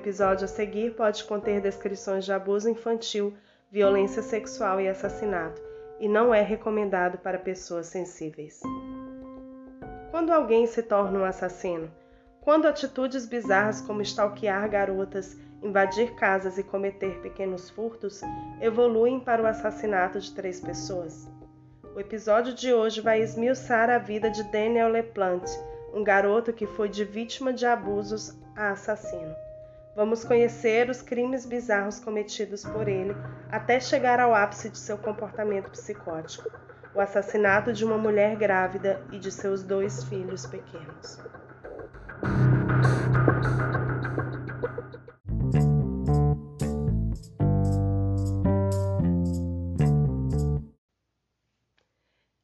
episódio a seguir pode conter descrições de abuso infantil, violência sexual e assassinato, e não é recomendado para pessoas sensíveis. Quando alguém se torna um assassino, quando atitudes bizarras como stalkear garotas, invadir casas e cometer pequenos furtos evoluem para o assassinato de três pessoas. O episódio de hoje vai esmiuçar a vida de Daniel LePlante, um garoto que foi de vítima de abusos a assassino. Vamos conhecer os crimes bizarros cometidos por ele até chegar ao ápice de seu comportamento psicótico o assassinato de uma mulher grávida e de seus dois filhos pequenos.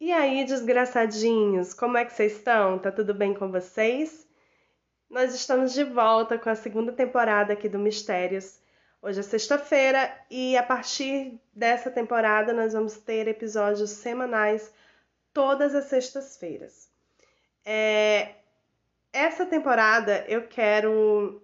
E aí, desgraçadinhos, como é que vocês estão? Tá tudo bem com vocês? Nós estamos de volta com a segunda temporada aqui do Mistérios. Hoje é sexta-feira e a partir dessa temporada nós vamos ter episódios semanais todas as sextas-feiras. É, essa temporada eu quero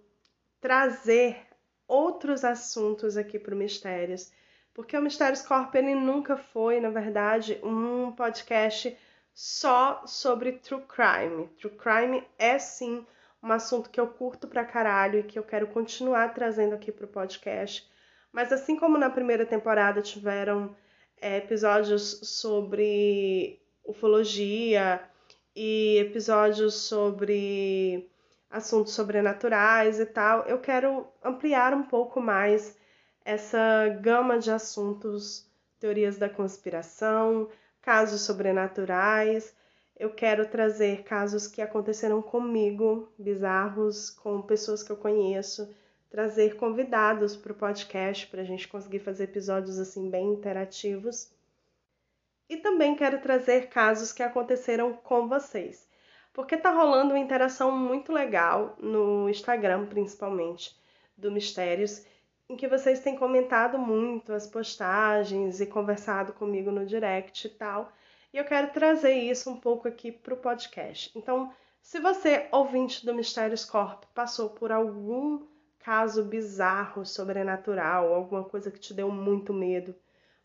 trazer outros assuntos aqui para o Mistérios, porque o Mistérios Corp ele nunca foi, na verdade, um podcast só sobre true crime. True crime é sim um assunto que eu curto pra caralho e que eu quero continuar trazendo aqui pro podcast. Mas assim como na primeira temporada tiveram é, episódios sobre ufologia, e episódios sobre assuntos sobrenaturais e tal, eu quero ampliar um pouco mais essa gama de assuntos, teorias da conspiração, casos sobrenaturais. Eu quero trazer casos que aconteceram comigo, bizarros, com pessoas que eu conheço, trazer convidados para o podcast para a gente conseguir fazer episódios assim bem interativos. E também quero trazer casos que aconteceram com vocês, porque tá rolando uma interação muito legal no Instagram, principalmente, do Mistérios, em que vocês têm comentado muito as postagens e conversado comigo no direct e tal. E eu quero trazer isso um pouco aqui para o podcast. Então, se você, ouvinte do Mistérios Corp, passou por algum caso bizarro, sobrenatural, alguma coisa que te deu muito medo,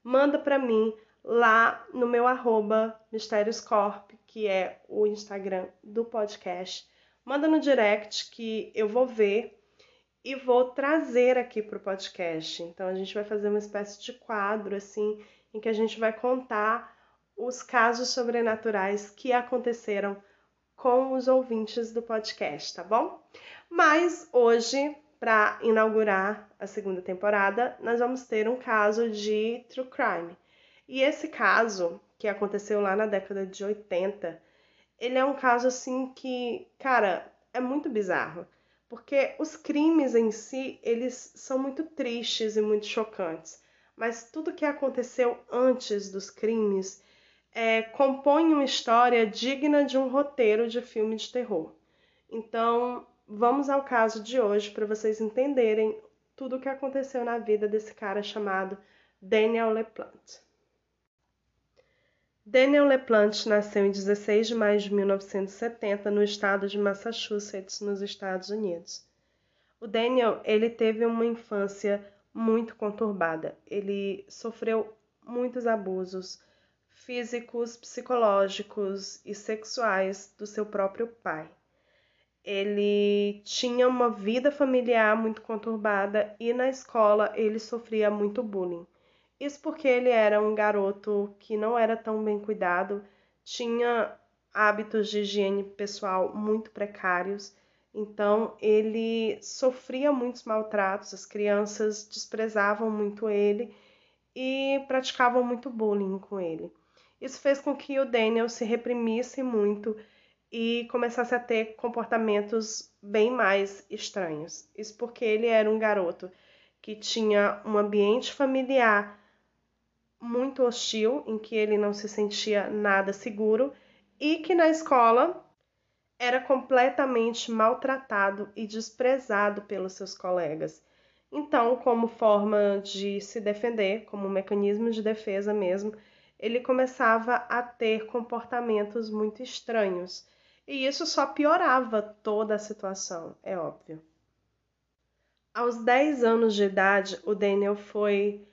manda para mim lá no meu arroba Corp, que é o Instagram do podcast. Manda no direct que eu vou ver e vou trazer aqui para o podcast. Então a gente vai fazer uma espécie de quadro assim em que a gente vai contar os casos sobrenaturais que aconteceram com os ouvintes do podcast, tá bom? Mas hoje, para inaugurar a segunda temporada, nós vamos ter um caso de true crime. E esse caso, que aconteceu lá na década de 80, ele é um caso assim que, cara, é muito bizarro. Porque os crimes em si, eles são muito tristes e muito chocantes. Mas tudo que aconteceu antes dos crimes é, compõe uma história digna de um roteiro de filme de terror. Então, vamos ao caso de hoje para vocês entenderem tudo o que aconteceu na vida desse cara chamado Daniel LePlante. Daniel LePlante nasceu em 16 de maio de 1970 no estado de Massachusetts, nos Estados Unidos. O Daniel, ele teve uma infância muito conturbada. Ele sofreu muitos abusos físicos, psicológicos e sexuais do seu próprio pai. Ele tinha uma vida familiar muito conturbada e na escola ele sofria muito bullying. Isso porque ele era um garoto que não era tão bem cuidado, tinha hábitos de higiene pessoal muito precários, então ele sofria muitos maltratos, as crianças desprezavam muito ele e praticavam muito bullying com ele. Isso fez com que o Daniel se reprimisse muito e começasse a ter comportamentos bem mais estranhos. Isso porque ele era um garoto que tinha um ambiente familiar muito hostil, em que ele não se sentia nada seguro e que na escola era completamente maltratado e desprezado pelos seus colegas. Então, como forma de se defender, como mecanismo de defesa mesmo, ele começava a ter comportamentos muito estranhos. E isso só piorava toda a situação, é óbvio. Aos 10 anos de idade, o Daniel foi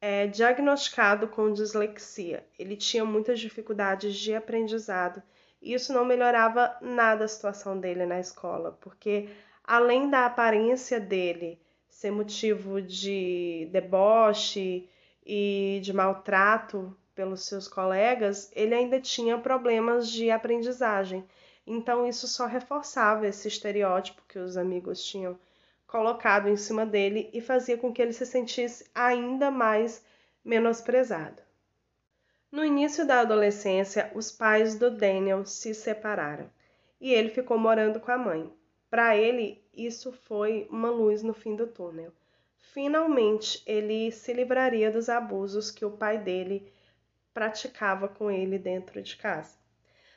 é, diagnosticado com dislexia. Ele tinha muitas dificuldades de aprendizado e isso não melhorava nada a situação dele na escola, porque além da aparência dele ser motivo de deboche e de maltrato pelos seus colegas, ele ainda tinha problemas de aprendizagem. Então isso só reforçava esse estereótipo que os amigos tinham colocado em cima dele e fazia com que ele se sentisse ainda mais menosprezado. No início da adolescência, os pais do Daniel se separaram e ele ficou morando com a mãe. Para ele, isso foi uma luz no fim do túnel. Finalmente, ele se livraria dos abusos que o pai dele praticava com ele dentro de casa.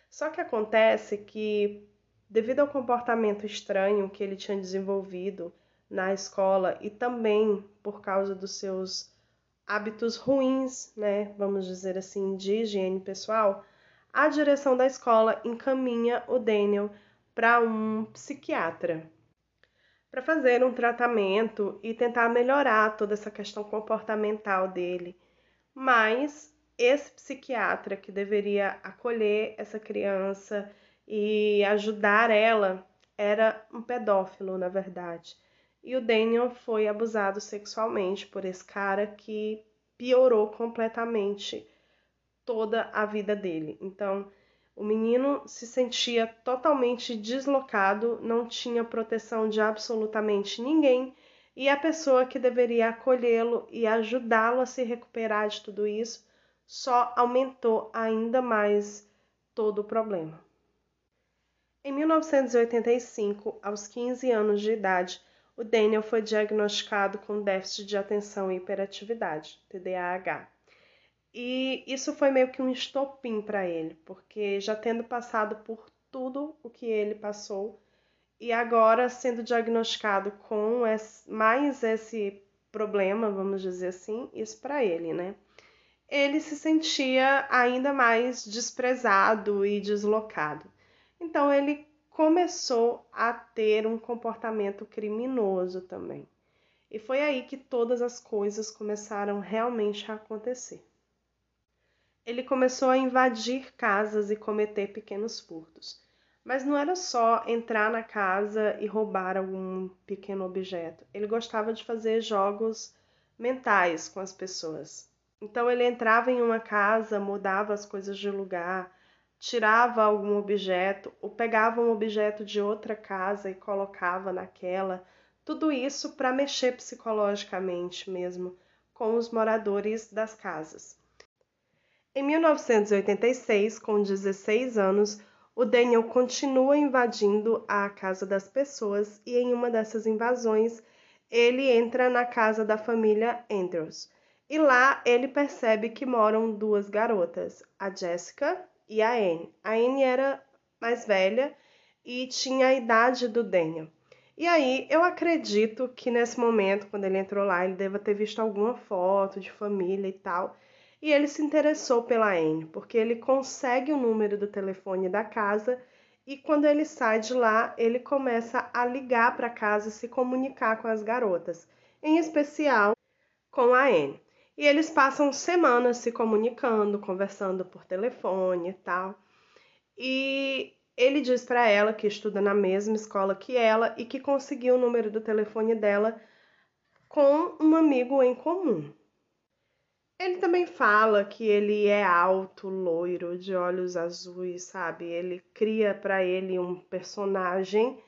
Só que acontece que, devido ao comportamento estranho que ele tinha desenvolvido na escola e também por causa dos seus hábitos ruins, né, vamos dizer assim, de higiene pessoal, a direção da escola encaminha o Daniel para um psiquiatra para fazer um tratamento e tentar melhorar toda essa questão comportamental dele. Mas esse psiquiatra que deveria acolher essa criança e ajudar ela era um pedófilo, na verdade. E o Daniel foi abusado sexualmente por esse cara que piorou completamente toda a vida dele. Então, o menino se sentia totalmente deslocado, não tinha proteção de absolutamente ninguém, e a pessoa que deveria acolhê-lo e ajudá-lo a se recuperar de tudo isso só aumentou ainda mais todo o problema. Em 1985, aos 15 anos de idade, o Daniel foi diagnosticado com déficit de atenção e hiperatividade, TDAH. E isso foi meio que um estopim para ele, porque já tendo passado por tudo o que ele passou e agora sendo diagnosticado com mais esse problema, vamos dizer assim, isso para ele, né? Ele se sentia ainda mais desprezado e deslocado. Então ele começou a ter um comportamento criminoso também. E foi aí que todas as coisas começaram realmente a acontecer. Ele começou a invadir casas e cometer pequenos furtos. Mas não era só entrar na casa e roubar algum pequeno objeto. Ele gostava de fazer jogos mentais com as pessoas. Então ele entrava em uma casa, mudava as coisas de lugar, tirava algum objeto ou pegava um objeto de outra casa e colocava naquela. Tudo isso para mexer psicologicamente mesmo com os moradores das casas. Em 1986, com 16 anos, o Daniel continua invadindo a casa das pessoas e em uma dessas invasões ele entra na casa da família Andrews. E lá ele percebe que moram duas garotas, a Jessica e a Anne. A Anne era mais velha e tinha a idade do Daniel. E aí eu acredito que nesse momento, quando ele entrou lá, ele deva ter visto alguma foto de família e tal. E ele se interessou pela Anne, porque ele consegue o número do telefone da casa e quando ele sai de lá, ele começa a ligar para casa e se comunicar com as garotas, em especial com a Anne. E eles passam semanas se comunicando, conversando por telefone e tal. E ele diz para ela que estuda na mesma escola que ela e que conseguiu o número do telefone dela com um amigo em comum. Ele também fala que ele é alto, loiro, de olhos azuis, sabe? Ele cria para ele um personagem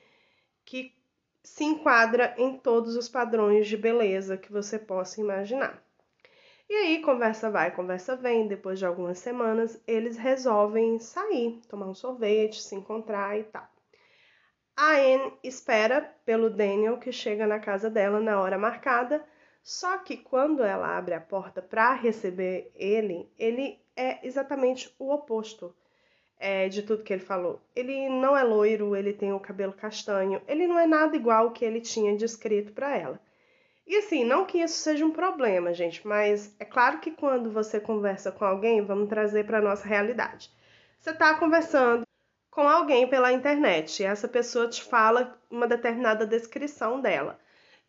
que se enquadra em todos os padrões de beleza que você possa imaginar. E aí, conversa vai, conversa vem. Depois de algumas semanas, eles resolvem sair, tomar um sorvete, se encontrar e tal. A Anne espera pelo Daniel, que chega na casa dela na hora marcada. Só que quando ela abre a porta para receber ele, ele é exatamente o oposto é, de tudo que ele falou. Ele não é loiro, ele tem o cabelo castanho, ele não é nada igual ao que ele tinha descrito para ela. E assim, não que isso seja um problema, gente, mas é claro que quando você conversa com alguém, vamos trazer para nossa realidade. Você está conversando com alguém pela internet e essa pessoa te fala uma determinada descrição dela.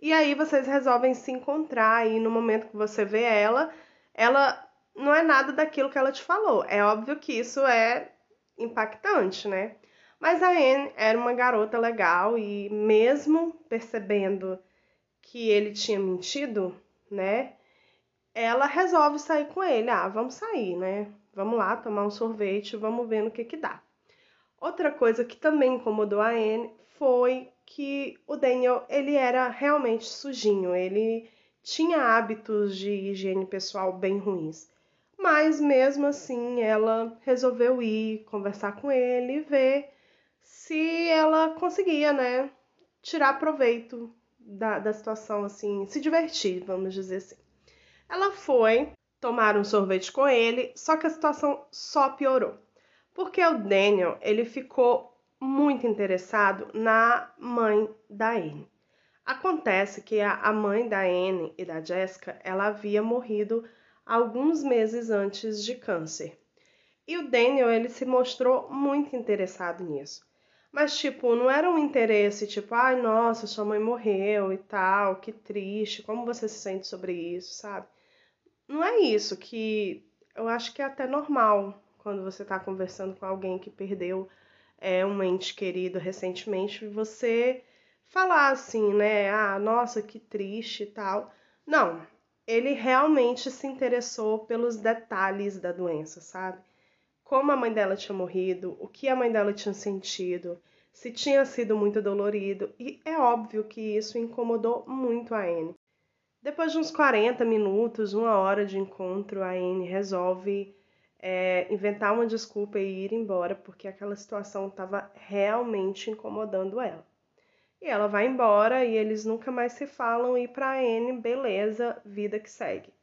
E aí vocês resolvem se encontrar e no momento que você vê ela, ela não é nada daquilo que ela te falou. É óbvio que isso é impactante, né? Mas a Anne era uma garota legal e mesmo percebendo que ele tinha mentido, né? Ela resolve sair com ele. Ah, vamos sair, né? Vamos lá tomar um sorvete, vamos ver no que que dá. Outra coisa que também incomodou a Anne foi que o Daniel, ele era realmente sujinho, ele tinha hábitos de higiene pessoal bem ruins. Mas mesmo assim, ela resolveu ir conversar com ele e ver se ela conseguia, né, tirar proveito da, da situação, assim, se divertir, vamos dizer assim. Ela foi tomar um sorvete com ele, só que a situação só piorou. Porque o Daniel, ele ficou muito interessado na mãe da Anne. Acontece que a mãe da Anne e da Jessica, ela havia morrido alguns meses antes de câncer. E o Daniel, ele se mostrou muito interessado nisso. Mas, tipo, não era um interesse tipo, ai, nossa, sua mãe morreu e tal, que triste, como você se sente sobre isso, sabe? Não é isso que eu acho que é até normal quando você está conversando com alguém que perdeu é, um ente querido recentemente, você falar assim, né? Ah, nossa, que triste e tal. Não, ele realmente se interessou pelos detalhes da doença, sabe? Como a mãe dela tinha morrido, o que a mãe dela tinha sentido, se tinha sido muito dolorido, e é óbvio que isso incomodou muito a Anne. Depois de uns 40 minutos, uma hora de encontro, a Anne resolve é, inventar uma desculpa e ir embora, porque aquela situação estava realmente incomodando ela. E ela vai embora e eles nunca mais se falam e para Anne, beleza, vida que segue.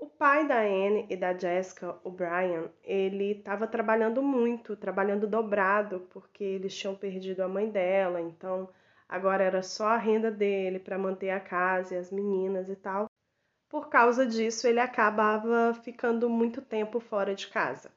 O pai da Anne e da Jessica, o Brian, ele estava trabalhando muito, trabalhando dobrado, porque eles tinham perdido a mãe dela, então agora era só a renda dele para manter a casa e as meninas e tal. Por causa disso, ele acabava ficando muito tempo fora de casa.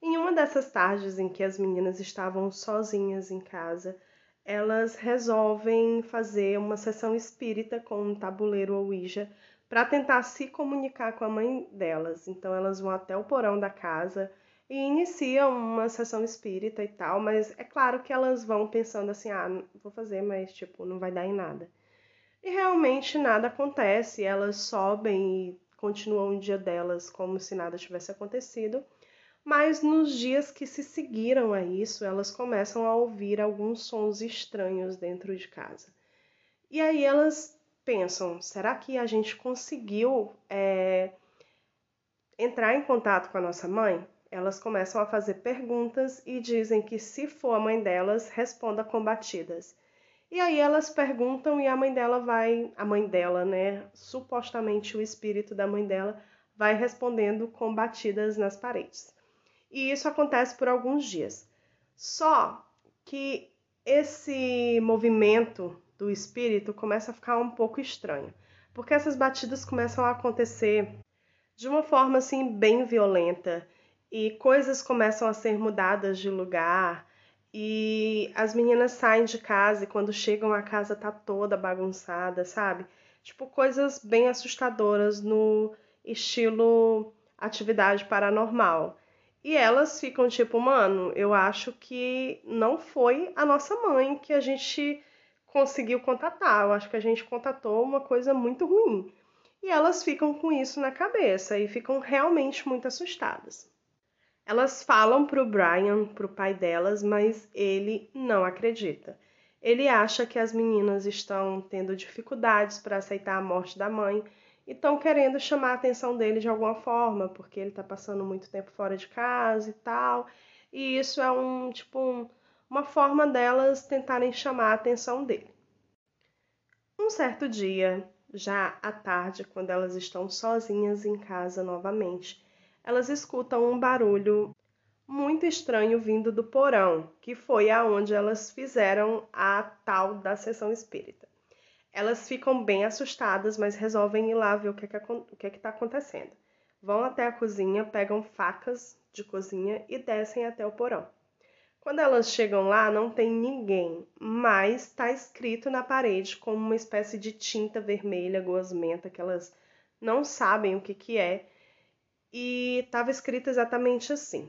Em uma dessas tardes em que as meninas estavam sozinhas em casa, elas resolvem fazer uma sessão espírita com um tabuleiro Ouija para tentar se comunicar com a mãe delas. Então elas vão até o porão da casa e iniciam uma sessão espírita e tal, mas é claro que elas vão pensando assim: "Ah, vou fazer, mas tipo, não vai dar em nada". E realmente nada acontece, elas sobem e continuam o dia delas como se nada tivesse acontecido. Mas nos dias que se seguiram a isso, elas começam a ouvir alguns sons estranhos dentro de casa. E aí elas pensam: será que a gente conseguiu é, entrar em contato com a nossa mãe? Elas começam a fazer perguntas e dizem que, se for a mãe delas, responda com batidas. E aí elas perguntam e a mãe dela vai, a mãe dela, né, supostamente o espírito da mãe dela vai respondendo com batidas nas paredes. E isso acontece por alguns dias. Só que esse movimento do espírito começa a ficar um pouco estranho, porque essas batidas começam a acontecer de uma forma assim bem violenta e coisas começam a ser mudadas de lugar e as meninas saem de casa e quando chegam a casa tá toda bagunçada, sabe? Tipo, coisas bem assustadoras no estilo atividade paranormal. E elas ficam tipo, mano, eu acho que não foi a nossa mãe que a gente conseguiu contatar. Eu acho que a gente contatou uma coisa muito ruim. E elas ficam com isso na cabeça e ficam realmente muito assustadas. Elas falam para o Brian, para o pai delas, mas ele não acredita. Ele acha que as meninas estão tendo dificuldades para aceitar a morte da mãe e estão querendo chamar a atenção dele de alguma forma, porque ele está passando muito tempo fora de casa e tal. E isso é um tipo um, uma forma delas tentarem chamar a atenção dele. Um certo dia, já à tarde, quando elas estão sozinhas em casa novamente, elas escutam um barulho muito estranho vindo do porão, que foi aonde elas fizeram a tal da sessão espírita. Elas ficam bem assustadas, mas resolvem ir lá ver o que é que é está acontecendo. Vão até a cozinha, pegam facas de cozinha e descem até o porão. Quando elas chegam lá, não tem ninguém, mas está escrito na parede como uma espécie de tinta vermelha gosmenta que elas não sabem o que, que é. E estava escrito exatamente assim: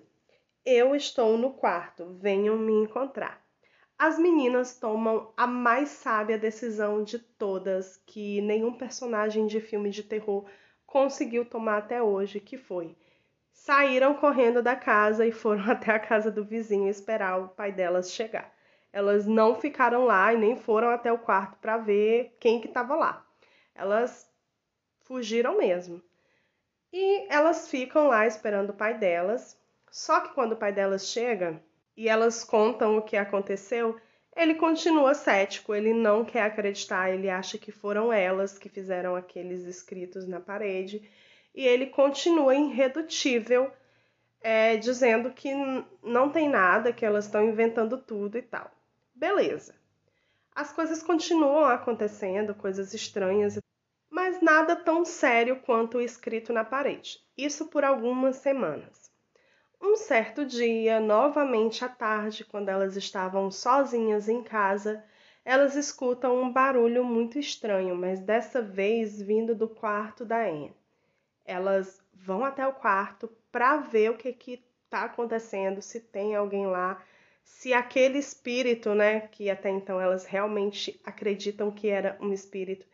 Eu estou no quarto, venham me encontrar. As meninas tomam a mais sábia decisão de todas que nenhum personagem de filme de terror conseguiu tomar até hoje, que foi saíram correndo da casa e foram até a casa do vizinho esperar o pai delas chegar. Elas não ficaram lá e nem foram até o quarto para ver quem que estava lá. Elas fugiram mesmo. E elas ficam lá esperando o pai delas. Só que quando o pai delas chega e elas contam o que aconteceu, ele continua cético, ele não quer acreditar, ele acha que foram elas que fizeram aqueles escritos na parede e ele continua irredutível, é, dizendo que não tem nada, que elas estão inventando tudo e tal. Beleza. As coisas continuam acontecendo, coisas estranhas, mas nada tão sério quanto o escrito na parede. Isso por algumas semanas. Um certo dia, novamente à tarde, quando elas estavam sozinhas em casa, elas escutam um barulho muito estranho, mas dessa vez vindo do quarto da Anne elas vão até o quarto para ver o que que está acontecendo, se tem alguém lá, se aquele espírito, né, que até então elas realmente acreditam que era um espírito,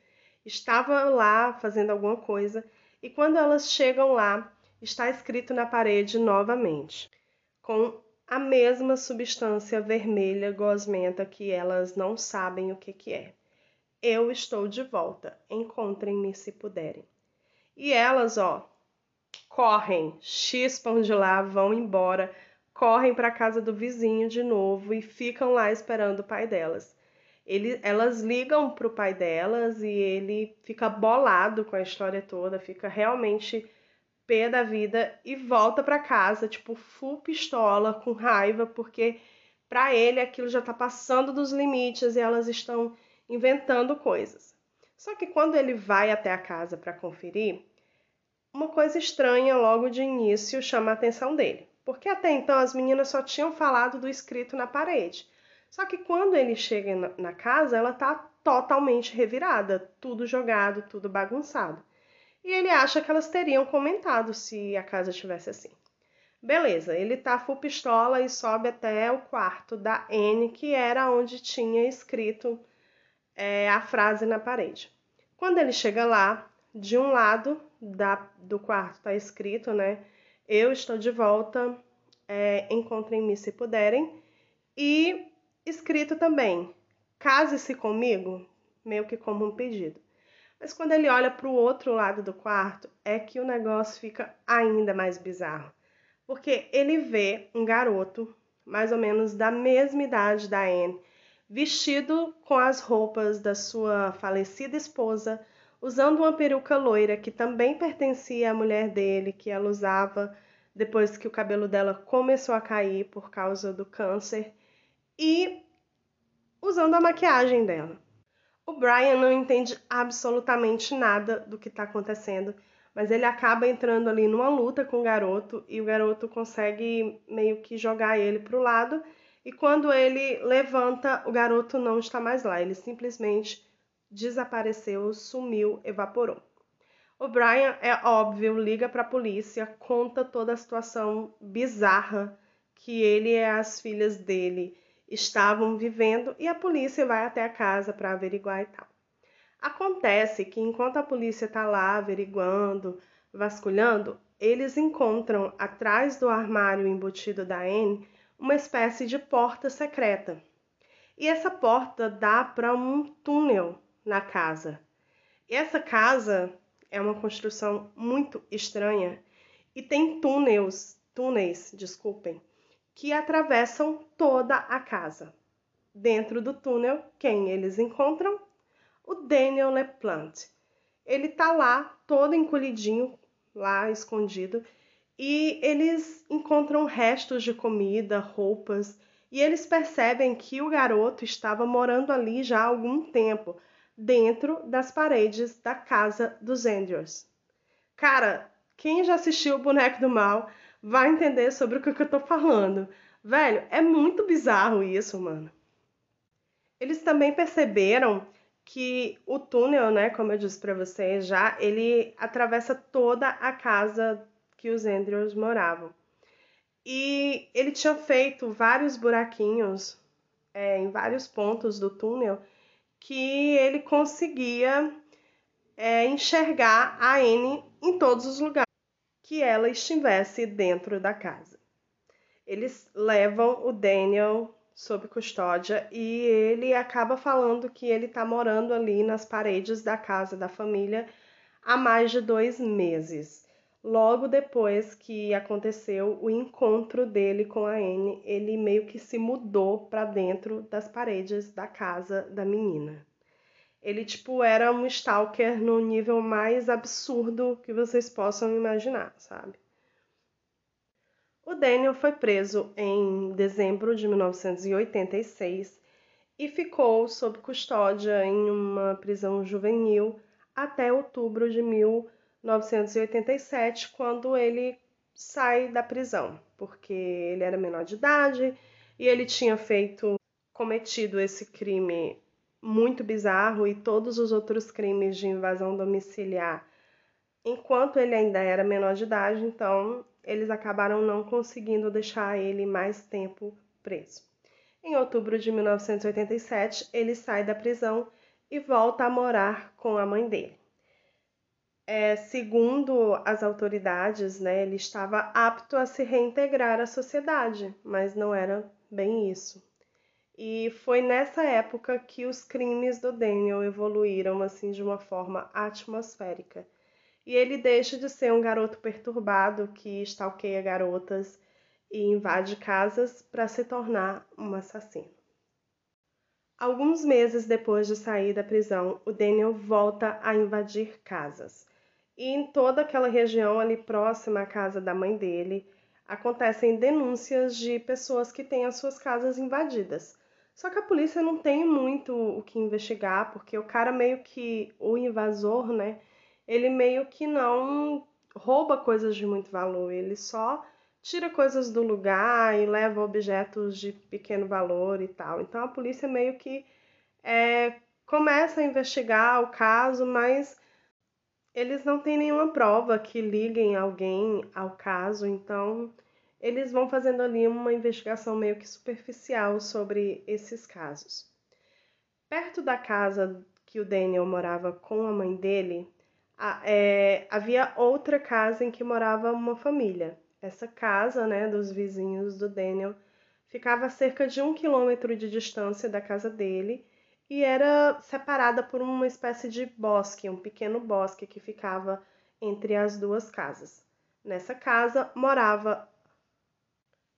estava lá fazendo alguma coisa. E quando elas chegam lá, está escrito na parede novamente, com a mesma substância vermelha gosmenta que elas não sabem o que, que é. Eu estou de volta. Encontrem-me se puderem. E elas, ó, correm, chispam de lá, vão embora, correm para a casa do vizinho de novo e ficam lá esperando o pai delas. Ele, elas ligam pro pai delas e ele fica bolado com a história toda, fica realmente pé da vida e volta para casa, tipo, full pistola, com raiva, porque para ele aquilo já tá passando dos limites e elas estão inventando coisas. Só que quando ele vai até a casa para conferir, uma coisa estranha logo de início chama a atenção dele, porque até então as meninas só tinham falado do escrito na parede. Só que quando ele chega na casa, ela tá totalmente revirada, tudo jogado, tudo bagunçado. E ele acha que elas teriam comentado se a casa estivesse assim. Beleza, ele tá full pistola e sobe até o quarto da Anne, que era onde tinha escrito é, a frase na parede. Quando ele chega lá, de um lado da, do quarto está escrito, né? Eu estou de volta, é, encontrem-me se puderem. E escrito também, case-se comigo, meio que como um pedido. Mas quando ele olha para o outro lado do quarto, é que o negócio fica ainda mais bizarro. Porque ele vê um garoto, mais ou menos da mesma idade da Anne, vestido com as roupas da sua falecida esposa, usando uma peruca loira que também pertencia à mulher dele, que ela usava depois que o cabelo dela começou a cair por causa do câncer, e usando a maquiagem dela. O Brian não entende absolutamente nada do que está acontecendo, mas ele acaba entrando ali numa luta com o garoto e o garoto consegue meio que jogar ele para o lado. E quando ele levanta, o garoto não está mais lá, ele simplesmente desapareceu, sumiu, evaporou. O Brian, é óbvio, liga para a polícia, conta toda a situação bizarra que ele e as filhas dele estavam vivendo e a polícia vai até a casa para averiguar e tal. Acontece que enquanto a polícia está lá averiguando, vasculhando, eles encontram atrás do armário embutido da Anne uma espécie de porta secreta. E essa porta dá para um túnel na casa. Essa casa é uma construção muito estranha e tem túneis, túneis, desculpem, que atravessam toda a casa. Dentro do túnel, quem eles encontram? O Daniel LePlante. Ele tá lá, todo encolhidinho, lá escondido, e eles encontram restos de comida, roupas, e eles percebem que o garoto estava morando ali já há algum tempo, dentro das paredes da casa dos Andrews. Cara, quem já assistiu o Boneco do Mal vai entender sobre o que eu tô falando. Velho, é muito bizarro isso, mano. Eles também perceberam que o túnel, né, como eu disse para vocês já, ele atravessa toda a casa que os Andrews moravam. E ele tinha feito vários buraquinhos é, em vários pontos do túnel que ele conseguia é, enxergar a Anne em todos os lugares que ela estivesse dentro da casa. Eles levam o Daniel sob custódia e ele acaba falando que ele está morando ali nas paredes da casa da família há mais de dois meses. Logo depois que aconteceu o encontro dele com a Anne, ele meio que se mudou para dentro das paredes da casa da menina. Ele tipo era um stalker no nível mais absurdo que vocês possam imaginar, sabe? O Daniel foi preso em dezembro de 1986 e ficou sob custódia em uma prisão juvenil até outubro de 1987, quando ele sai da prisão, porque ele era menor de idade e ele tinha feito cometido esse crime muito bizarro e todos os outros crimes de invasão domiciliar enquanto ele ainda era menor de idade, então eles acabaram não conseguindo deixar ele mais tempo preso. Em outubro de 1987, ele sai da prisão e volta a morar com a mãe dele. É, segundo as autoridades, né, ele estava apto a se reintegrar à sociedade, mas não era bem isso. E foi nessa época que os crimes do Daniel evoluíram assim de uma forma atmosférica e ele deixa de ser um garoto perturbado que stalkeia garotas e invade casas para se tornar um assassino. Alguns meses depois de sair da prisão, o Daniel volta a invadir casas. E em toda aquela região ali próxima à casa da mãe dele, acontecem denúncias de pessoas que têm as suas casas invadidas. Só que a polícia não tem muito o que investigar, porque o cara meio que o invasor, né, ele meio que não rouba coisas de muito valor, ele só tira coisas do lugar e leva objetos de pequeno valor e tal. Então a polícia meio que é, começa a investigar o caso, mas eles não têm nenhuma prova que liguem alguém ao caso, então eles vão fazendo ali uma investigação meio que superficial sobre esses casos. Perto da casa que o Daniel morava com a mãe dele, é, havia outra casa em que morava uma família. Essa casa, né, dos vizinhos do Daniel, ficava a cerca de um quilômetro de distância da casa dele e era separada por uma espécie de bosque, um pequeno bosque que ficava entre as duas casas. Nessa casa morava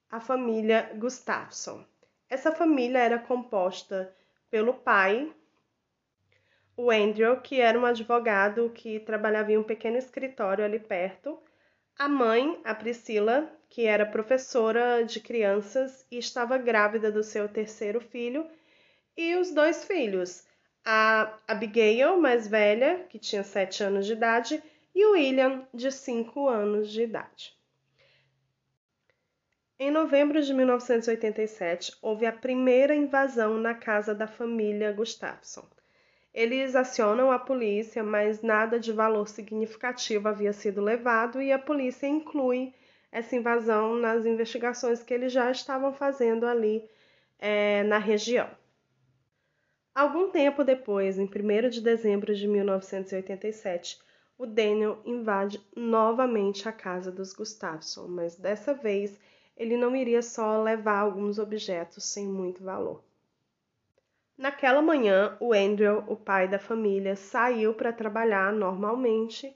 a família Gustafsson. Essa família era composta pelo pai, o Andrew, que era um advogado que trabalhava em um pequeno escritório ali perto, a mãe, a Priscila, que era professora de crianças e estava grávida do seu terceiro filho, e os dois filhos, a Abigail, mais velha, que tinha sete anos de idade, e o William, de cinco anos de idade. Em novembro de 1987, houve a primeira invasão na casa da família Gustafsson. Eles acionam a polícia, mas nada de valor significativo havia sido levado e a polícia inclui essa invasão nas investigações que eles já estavam fazendo ali é, na região. Algum tempo depois, em 1 de dezembro de 1987, o Daniel invade novamente a casa dos Gustafsson, mas dessa vez ele não iria só levar alguns objetos sem muito valor. Naquela manhã, o Andrew, o pai da família, saiu para trabalhar normalmente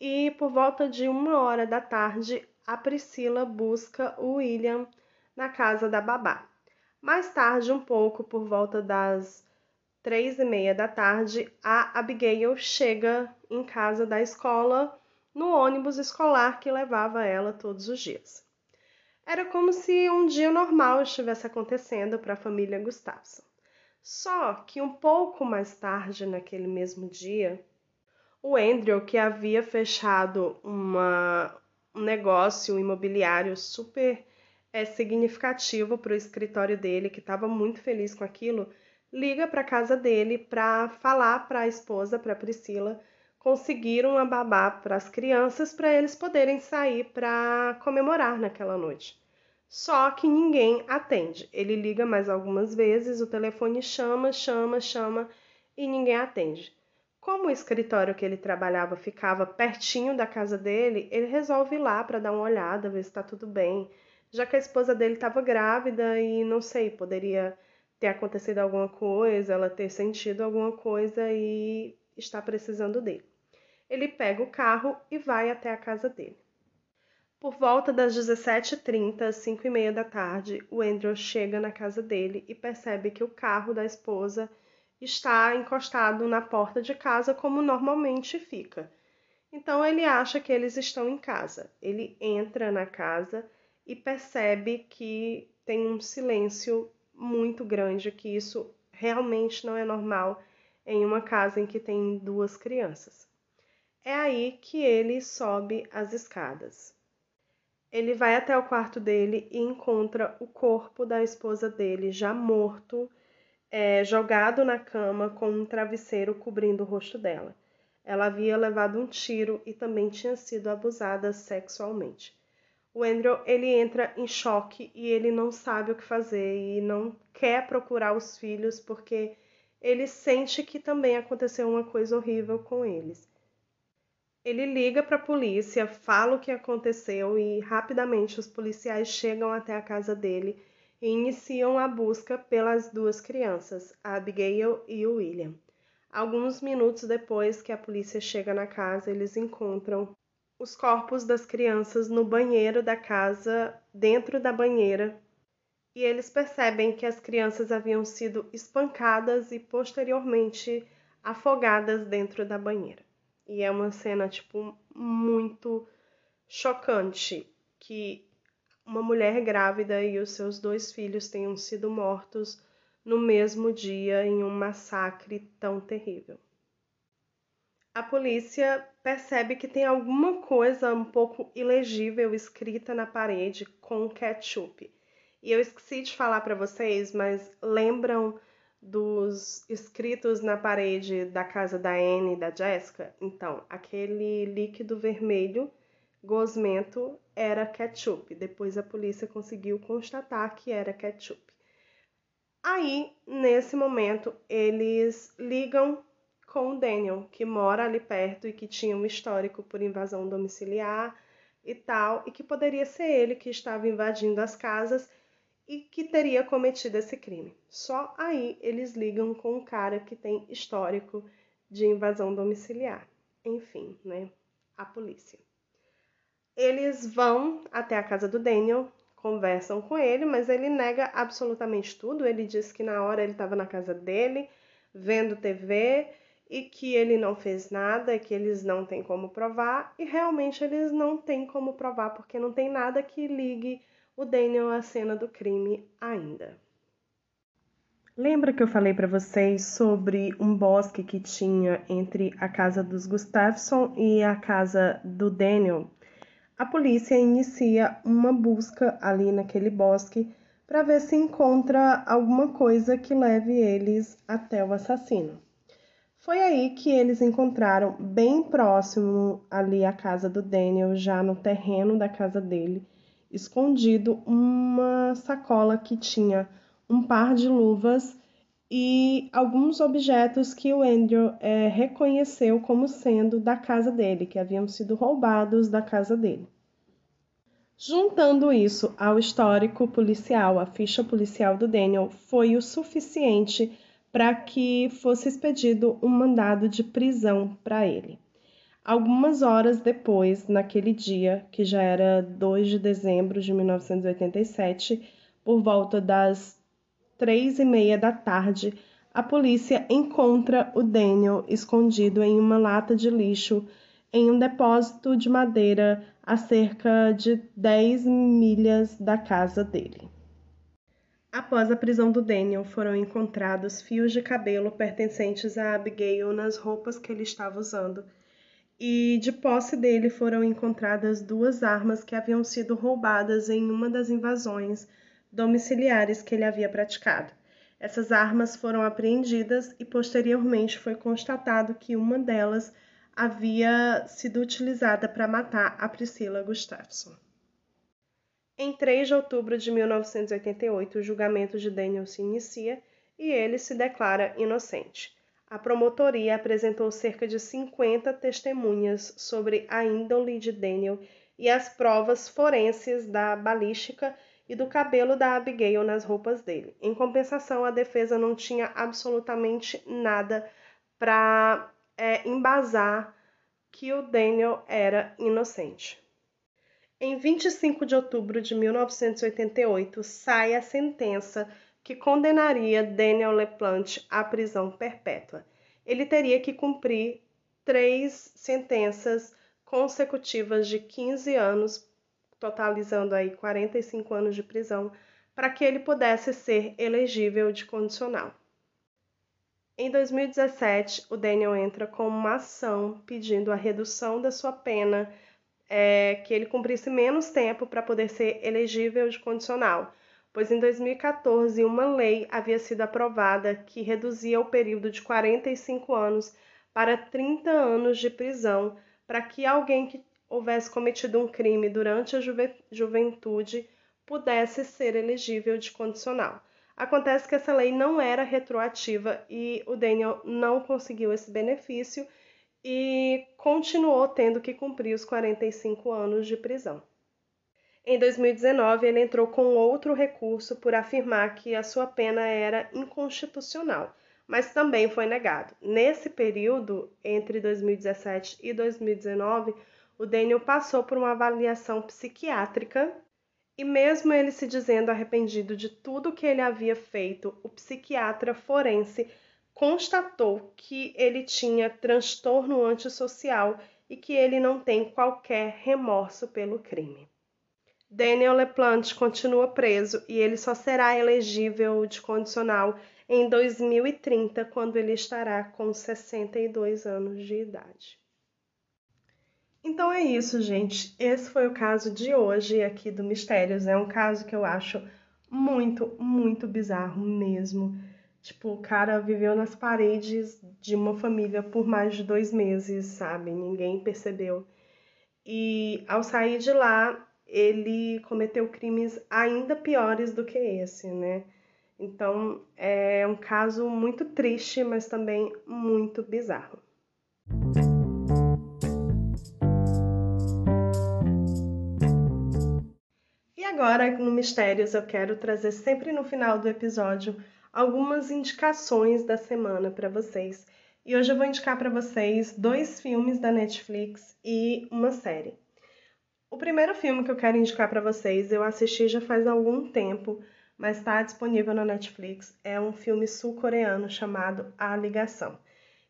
e, por volta de uma hora da tarde, a Priscila busca o William na casa da babá. Mais tarde, um pouco por volta das três e meia da tarde, a Abigail chega em casa da escola no ônibus escolar que levava ela todos os dias. Era como se um dia normal estivesse acontecendo para a família Gustafsson. Só que um pouco mais tarde, naquele mesmo dia, o Andrew, que havia fechado uma, um negócio imobiliário super é significativo para o escritório dele, que estava muito feliz com aquilo, liga para casa dele para falar para a esposa, para Priscila, conseguir uma babá para as crianças para eles poderem sair para comemorar naquela noite. Só que ninguém atende. Ele liga mais algumas vezes, o telefone chama, chama, chama e ninguém atende. Como o escritório que ele trabalhava ficava pertinho da casa dele, ele resolve ir lá para dar uma olhada, ver se está tudo bem, já que a esposa dele estava grávida e não sei, poderia ter acontecido alguma coisa, ela ter sentido alguma coisa e está precisando dele. Ele pega o carro e vai até a casa dele. Por volta das 17h30, 5 e meia da tarde, o Andrew chega na casa dele e percebe que o carro da esposa está encostado na porta de casa como normalmente fica. Então ele acha que eles estão em casa. Ele entra na casa e percebe que tem um silêncio muito grande, que isso realmente não é normal em uma casa em que tem duas crianças. É aí que ele sobe as escadas. Ele vai até o quarto dele e encontra o corpo da esposa dele já morto, é, jogado na cama com um travesseiro cobrindo o rosto dela. Ela havia levado um tiro e também tinha sido abusada sexualmente o Andrew ele entra em choque e ele não sabe o que fazer e não quer procurar os filhos porque ele sente que também aconteceu uma coisa horrível com eles. Ele liga para a polícia, fala o que aconteceu e rapidamente os policiais chegam até a casa dele e iniciam a busca pelas duas crianças, a Abigail e o William. Alguns minutos depois que a polícia chega na casa, eles encontram os corpos das crianças no banheiro da casa, dentro da banheira, e eles percebem que as crianças haviam sido espancadas e posteriormente afogadas dentro da banheira. E é uma cena tipo muito chocante que uma mulher grávida e os seus dois filhos tenham sido mortos no mesmo dia em um massacre tão terrível a polícia percebe que tem alguma coisa um pouco ilegível escrita na parede com ketchup. E eu esqueci de falar para vocês, mas lembram dos escritos na parede da casa da Anne e da Jessica? Então, aquele líquido vermelho gosmento era ketchup. Depois a polícia conseguiu constatar que era ketchup. Aí, nesse momento, eles ligam com o Daniel, que mora ali perto e que tinha um histórico por invasão domiciliar e tal, e que poderia ser ele que estava invadindo as casas e que teria cometido esse crime. Só aí eles ligam com um cara que tem histórico de invasão domiciliar. Enfim, né? A polícia. Eles vão até a casa do Daniel, conversam com ele, mas ele nega absolutamente tudo. Ele diz que na hora ele estava na casa dele, vendo TV e que ele não fez nada, que eles não têm como provar, e realmente eles não têm como provar porque não tem nada que ligue o Daniel à cena do crime ainda. Lembra que eu falei para vocês sobre um bosque que tinha entre a casa dos Gustafsson e a casa do Daniel? A polícia inicia uma busca ali naquele bosque para ver se encontra alguma coisa que leve eles até o assassino. Foi aí que eles encontraram, bem próximo ali à casa do Daniel, já no terreno da casa dele, escondido uma sacola que tinha um par de luvas e alguns objetos que o Andrew é, reconheceu como sendo da casa dele, que haviam sido roubados da casa dele. Juntando isso ao histórico policial, a ficha policial do Daniel, foi o suficiente para que fosse expedido um mandado de prisão para ele. Algumas horas depois, naquele dia, que já era 2 de dezembro de 1987, por volta das três e meia da tarde, a polícia encontra o Daniel escondido em uma lata de lixo em um depósito de madeira a cerca de 10 milhas da casa dele. Após a prisão do Daniel, foram encontrados fios de cabelo pertencentes a Abigail nas roupas que ele estava usando e de posse dele foram encontradas duas armas que haviam sido roubadas em uma das invasões domiciliares que ele havia praticado. Essas armas foram apreendidas e posteriormente foi constatado que uma delas havia sido utilizada para matar a Priscila Gustafson. Em 3 de outubro de 1988, o julgamento de Daniel se inicia e ele se declara inocente. A promotoria apresentou cerca de 50 testemunhas sobre a índole de Daniel e as provas forenses da balística e do cabelo da Abigail nas roupas dele. Em compensação, a defesa não tinha absolutamente nada para é, embasar que o Daniel era inocente. Em 25 de outubro de 1988, sai a sentença que condenaria Daniel LePlante à prisão perpétua. Ele teria que cumprir três sentenças consecutivas de 15 anos totalizando aí 45 anos de prisão, para que ele pudesse ser elegível de condicional. Em 2017, o Daniel entra com uma ação pedindo a redução da sua pena, é, que ele cumprisse menos tempo para poder ser elegível de condicional, pois em 2014 uma lei havia sido aprovada que reduzia o período de 45 anos para 30 anos de prisão para que alguém que houvesse cometido um crime durante a juve juventude pudesse ser elegível de condicional. Acontece que essa lei não era retroativa e o Daniel não conseguiu esse benefício e continuou tendo que cumprir os 45 anos de prisão. Em 2019, ele entrou com outro recurso por afirmar que a sua pena era inconstitucional, mas também foi negado. Nesse período, entre 2017 e 2019, o Daniel passou por uma avaliação psiquiátrica e, mesmo ele se dizendo arrependido de tudo que ele havia feito, o psiquiatra forense constatou que ele tinha transtorno antissocial e que ele não tem qualquer remorso pelo crime. Daniel LePlante continua preso e ele só será elegível de condicional em 2030, quando ele estará com 62 anos de idade. Então é isso, gente. Esse foi o caso de hoje aqui do Mistérios. É um caso que eu acho muito, muito bizarro mesmo. Tipo, o cara viveu nas paredes de uma família por mais de dois meses, sabe? Ninguém percebeu. E ao sair de lá, ele cometeu crimes ainda piores do que esse, né? Então é um caso muito triste, mas também muito bizarro. agora no Mistérios eu quero trazer sempre no final do episódio algumas indicações da semana para vocês. E hoje eu vou indicar para vocês dois filmes da Netflix e uma série. O primeiro filme que eu quero indicar para vocês, eu assisti já faz algum tempo, mas está disponível na Netflix. É um filme sul-coreano chamado A Ligação.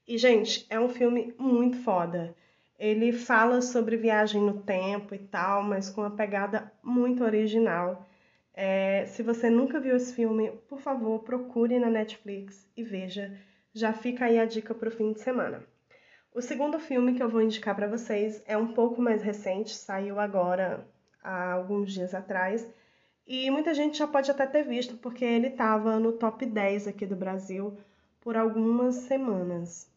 E, gente, é um filme muito foda. Ele fala sobre viagem no tempo e tal, mas com uma pegada muito original. É, se você nunca viu esse filme, por favor, procure na Netflix e veja. Já fica aí a dica para o fim de semana. O segundo filme que eu vou indicar para vocês é um pouco mais recente, saiu agora há alguns dias atrás. E muita gente já pode até ter visto, porque ele estava no top 10 aqui do Brasil por algumas semanas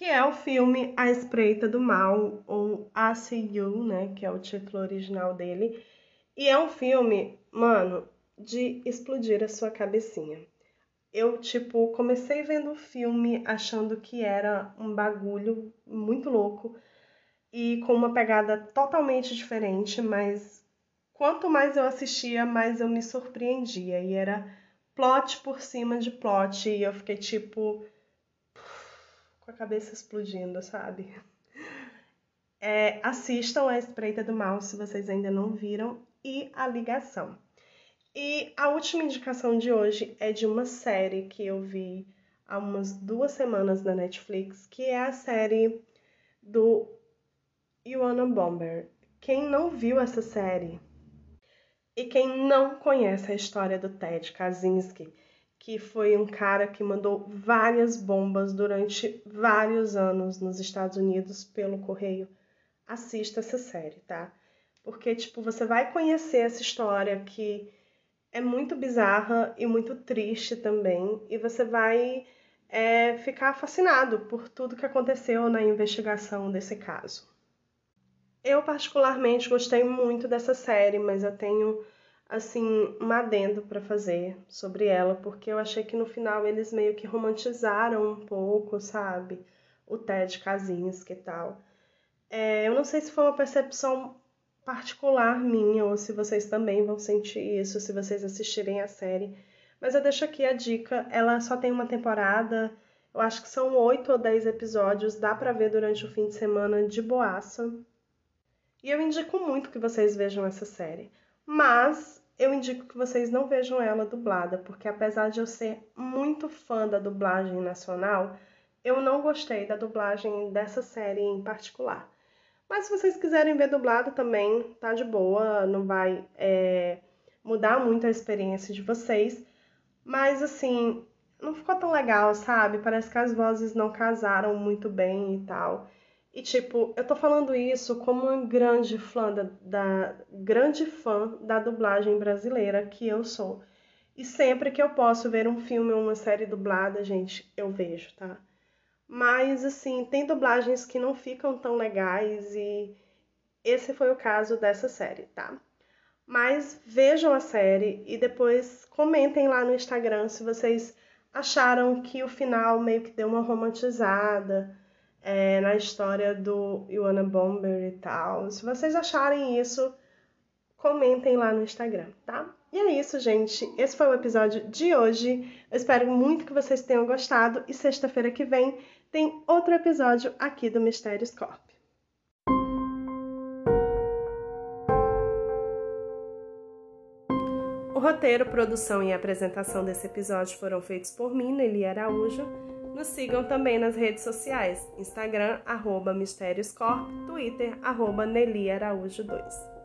que é o filme A Espreita do Mal, ou ACU, né, que é o título original dele. E é um filme, mano, de explodir a sua cabecinha. Eu, tipo, comecei vendo o filme achando que era um bagulho muito louco e com uma pegada totalmente diferente, mas quanto mais eu assistia, mais eu me surpreendia. E era plot por cima de plot, e eu fiquei tipo com a cabeça explodindo, sabe? É, assistam a Espreita do Mal se vocês ainda não viram e a ligação. E a última indicação de hoje é de uma série que eu vi há umas duas semanas na Netflix, que é a série do Ioana Bomber. Quem não viu essa série e quem não conhece a história do Ted Kaczynski, que foi um cara que mandou várias bombas durante vários anos nos Estados Unidos pelo correio. Assista essa série, tá? Porque, tipo, você vai conhecer essa história que é muito bizarra e muito triste também, e você vai é, ficar fascinado por tudo que aconteceu na investigação desse caso. Eu, particularmente, gostei muito dessa série, mas eu tenho, assim, um adendo para fazer sobre ela, porque eu achei que no final eles meio que romantizaram um pouco, sabe? O Ted Kaczynski e tal. É, eu não sei se foi uma percepção particular minha, ou se vocês também vão sentir isso, se vocês assistirem a série. Mas eu deixo aqui a dica, ela só tem uma temporada, eu acho que são oito ou dez episódios, dá pra ver durante o fim de semana de boaça. E eu indico muito que vocês vejam essa série. Mas eu indico que vocês não vejam ela dublada, porque apesar de eu ser muito fã da dublagem nacional, eu não gostei da dublagem dessa série em particular. Mas se vocês quiserem ver dublado também, tá de boa, não vai é, mudar muito a experiência de vocês. Mas assim, não ficou tão legal, sabe? Parece que as vozes não casaram muito bem e tal. E tipo, eu tô falando isso como uma grande fã da, da grande fã da dublagem brasileira que eu sou. E sempre que eu posso ver um filme ou uma série dublada, gente, eu vejo, tá? Mas, assim, tem dublagens que não ficam tão legais e esse foi o caso dessa série, tá? Mas vejam a série e depois comentem lá no Instagram se vocês acharam que o final meio que deu uma romantizada é, na história do Iwana Bomber e tal. Se vocês acharem isso, comentem lá no Instagram, tá? E é isso, gente. Esse foi o episódio de hoje. Eu espero muito que vocês tenham gostado e sexta-feira que vem tem outro episódio aqui do Mistérios Corp. O roteiro, produção e apresentação desse episódio foram feitos por mim, Nelly Araújo. Nos sigam também nas redes sociais, Instagram, arroba Mistérios Corp, Twitter, arroba Nelly Araújo 2.